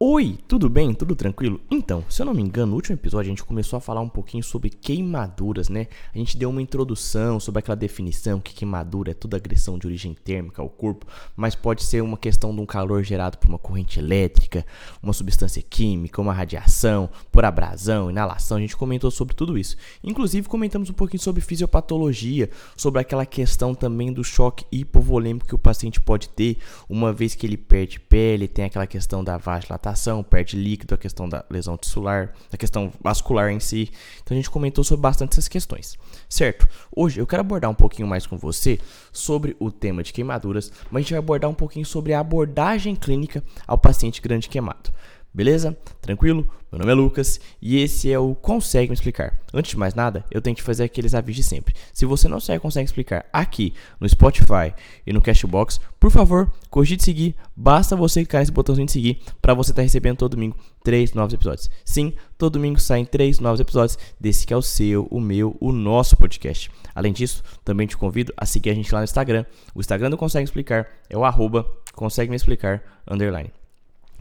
Oi, tudo bem? Tudo tranquilo? Então, se eu não me engano, no último episódio a gente começou a falar um pouquinho sobre queimaduras, né? A gente deu uma introdução sobre aquela definição que queimadura é toda agressão de origem térmica ao corpo, mas pode ser uma questão de um calor gerado por uma corrente elétrica, uma substância química, uma radiação, por abrasão, inalação. A gente comentou sobre tudo isso. Inclusive, comentamos um pouquinho sobre fisiopatologia, sobre aquela questão também do choque hipovolêmico que o paciente pode ter, uma vez que ele perde pele, tem aquela questão da vasodilatação perde líquido, a questão da lesão tissular, a questão vascular em si. Então a gente comentou sobre bastante essas questões, certo? Hoje eu quero abordar um pouquinho mais com você sobre o tema de queimaduras, mas a gente vai abordar um pouquinho sobre a abordagem clínica ao paciente grande queimado. Beleza? Tranquilo? Meu nome é Lucas e esse é o Consegue Me Explicar. Antes de mais nada, eu tenho que fazer aqueles avisos de sempre. Se você não sabe Consegue Explicar aqui no Spotify e no Cashbox, por favor, cogite seguir. Basta você clicar nesse botãozinho de seguir para você estar tá recebendo todo domingo três novos episódios. Sim, todo domingo saem três novos episódios desse que é o seu, o meu, o nosso podcast. Além disso, também te convido a seguir a gente lá no Instagram. O Instagram do Consegue Explicar é o arroba consegue me explicar underline.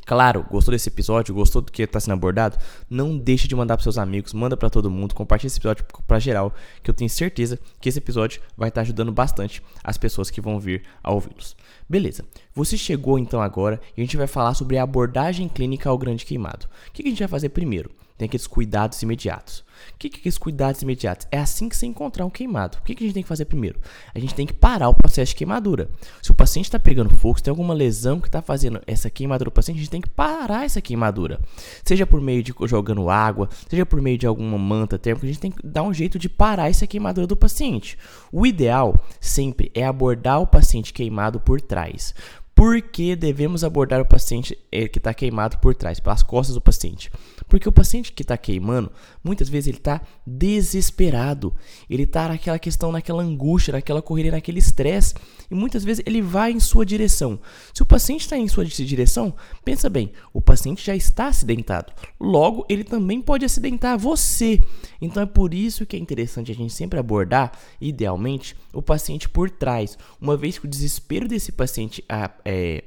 Claro, gostou desse episódio, gostou do que está sendo abordado? Não deixe de mandar para seus amigos, manda para todo mundo, compartilhe esse episódio para geral, que eu tenho certeza que esse episódio vai estar tá ajudando bastante as pessoas que vão vir a ouvi-los. Beleza, você chegou então agora e a gente vai falar sobre a abordagem clínica ao grande queimado. O que a gente vai fazer primeiro? Tem aqueles cuidados imediatos. O que, que é esses cuidados imediatos? É assim que você encontrar um queimado. O que, que a gente tem que fazer primeiro? A gente tem que parar o processo de queimadura. Se o paciente está pegando fogo, se tem alguma lesão que está fazendo essa queimadura do paciente, a gente tem que parar essa queimadura. Seja por meio de jogando água, seja por meio de alguma manta térmica, a gente tem que dar um jeito de parar essa queimadura do paciente. O ideal sempre é abordar o paciente queimado por trás. Por que devemos abordar o paciente eh, que está queimado por trás, pelas costas do paciente? Porque o paciente que está queimando, muitas vezes ele está desesperado, ele está naquela questão, naquela angústia, naquela correria, naquele estresse, e muitas vezes ele vai em sua direção. Se o paciente está em sua direção, pensa bem, o paciente já está acidentado, logo ele também pode acidentar você. Então é por isso que é interessante a gente sempre abordar, idealmente, o paciente por trás, uma vez que o desespero desse paciente é,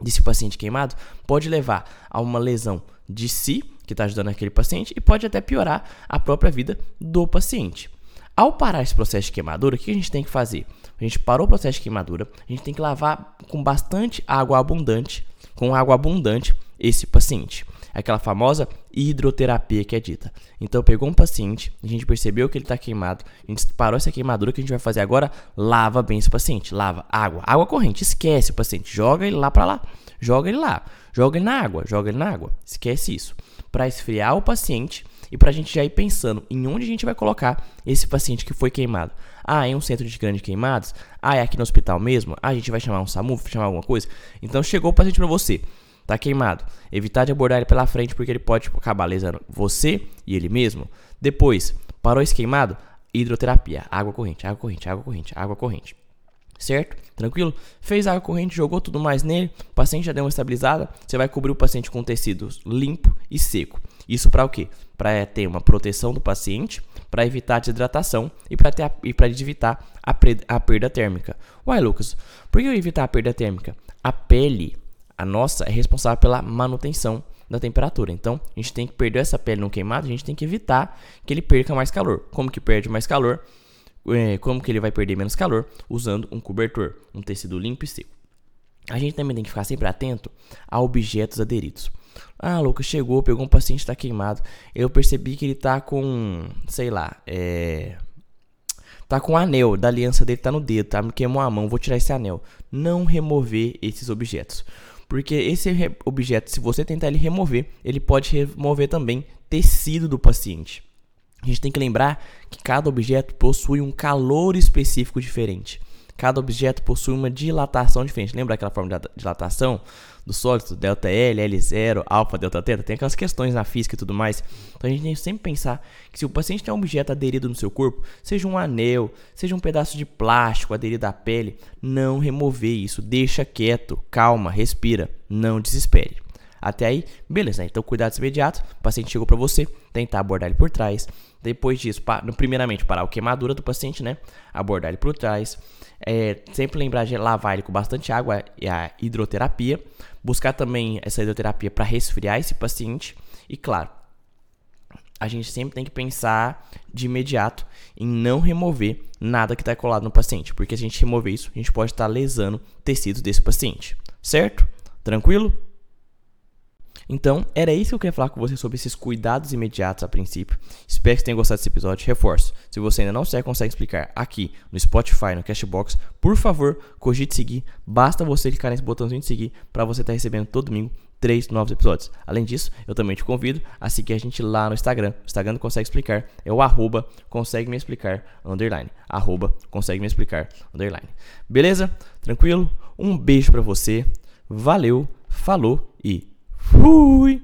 desse paciente queimado pode levar a uma lesão de si, que está ajudando aquele paciente, e pode até piorar a própria vida do paciente. Ao parar esse processo de queimadura, o que a gente tem que fazer? A gente parou o processo de queimadura, a gente tem que lavar com bastante água abundante, com água abundante, esse paciente aquela famosa hidroterapia que é dita. Então pegou um paciente, a gente percebeu que ele está queimado, a gente parou essa queimadura que a gente vai fazer agora, lava bem esse paciente, lava água, água corrente, esquece o paciente, joga ele lá para lá, joga ele lá, joga ele na água, joga ele na água, esquece isso. Para esfriar o paciente e para a gente já ir pensando em onde a gente vai colocar esse paciente que foi queimado. Ah, é um centro de grandes queimados? Ah, é aqui no hospital mesmo? Ah, a gente vai chamar um SAMU, chamar alguma coisa? Então chegou o paciente para você tá queimado. Evitar de abordar ele pela frente porque ele pode tipo, acabar lesando você e ele mesmo. Depois, parou esse queimado? Hidroterapia, água corrente, água corrente, água corrente, água corrente. Certo? Tranquilo? Fez água corrente, jogou tudo mais nele, o paciente já deu uma estabilizada, você vai cobrir o paciente com tecido limpo e seco. Isso para o quê? Para ter uma proteção do paciente, para evitar a desidratação e para evitar a, a perda térmica. Uai, Lucas, por que evitar a perda térmica? A pele a nossa é responsável pela manutenção da temperatura. Então, a gente tem que perder essa pele não queimada, a gente tem que evitar que ele perca mais calor. Como que perde mais calor? É, como que ele vai perder menos calor? Usando um cobertor, um tecido limpo e seco. A gente também tem que ficar sempre atento a objetos aderidos. Ah, Lucas, chegou, pegou um paciente está queimado. Eu percebi que ele está com, sei lá, é, tá com o anel da aliança dele tá no dedo, tá? Me queimou a mão, vou tirar esse anel. Não remover esses objetos. Porque esse objeto, se você tentar ele remover, ele pode remover também tecido do paciente. A gente tem que lembrar que cada objeto possui um calor específico diferente. Cada objeto possui uma dilatação diferente. Lembra aquela forma de dilatação do sólido? Delta L, L0, alfa, delta teta? Tem aquelas questões na física e tudo mais. Então a gente tem que sempre pensar que se o paciente tem um objeto aderido no seu corpo, seja um anel, seja um pedaço de plástico aderido à pele, não remover isso. Deixa quieto, calma, respira, não desespere. Até aí, beleza. Então, cuidados imediatos. O paciente chegou para você, tentar abordar ele por trás. Depois disso, primeiramente, parar a queimadura do paciente, né? Abordar ele por trás. É, sempre lembrar de lavar ele com bastante água e a hidroterapia. Buscar também essa hidroterapia para resfriar esse paciente. E claro, a gente sempre tem que pensar de imediato em não remover nada que está colado no paciente, porque se a gente remover isso, a gente pode estar tá lesando tecidos desse paciente, certo? Tranquilo? Então, era isso que eu queria falar com você sobre esses cuidados imediatos a princípio. Espero que você tenha gostado desse episódio. Reforço, se você ainda não sequer consegue explicar aqui no Spotify, no Cashbox, por favor, cogite seguir. Basta você clicar nesse botãozinho de seguir para você estar tá recebendo todo domingo três novos episódios. Além disso, eu também te convido a seguir a gente lá no Instagram. O Instagram do Consegue Explicar é o arroba consegue me explicar underline. Arroba consegue me explicar underline. Beleza? Tranquilo? Um beijo para você. Valeu, falou e fui!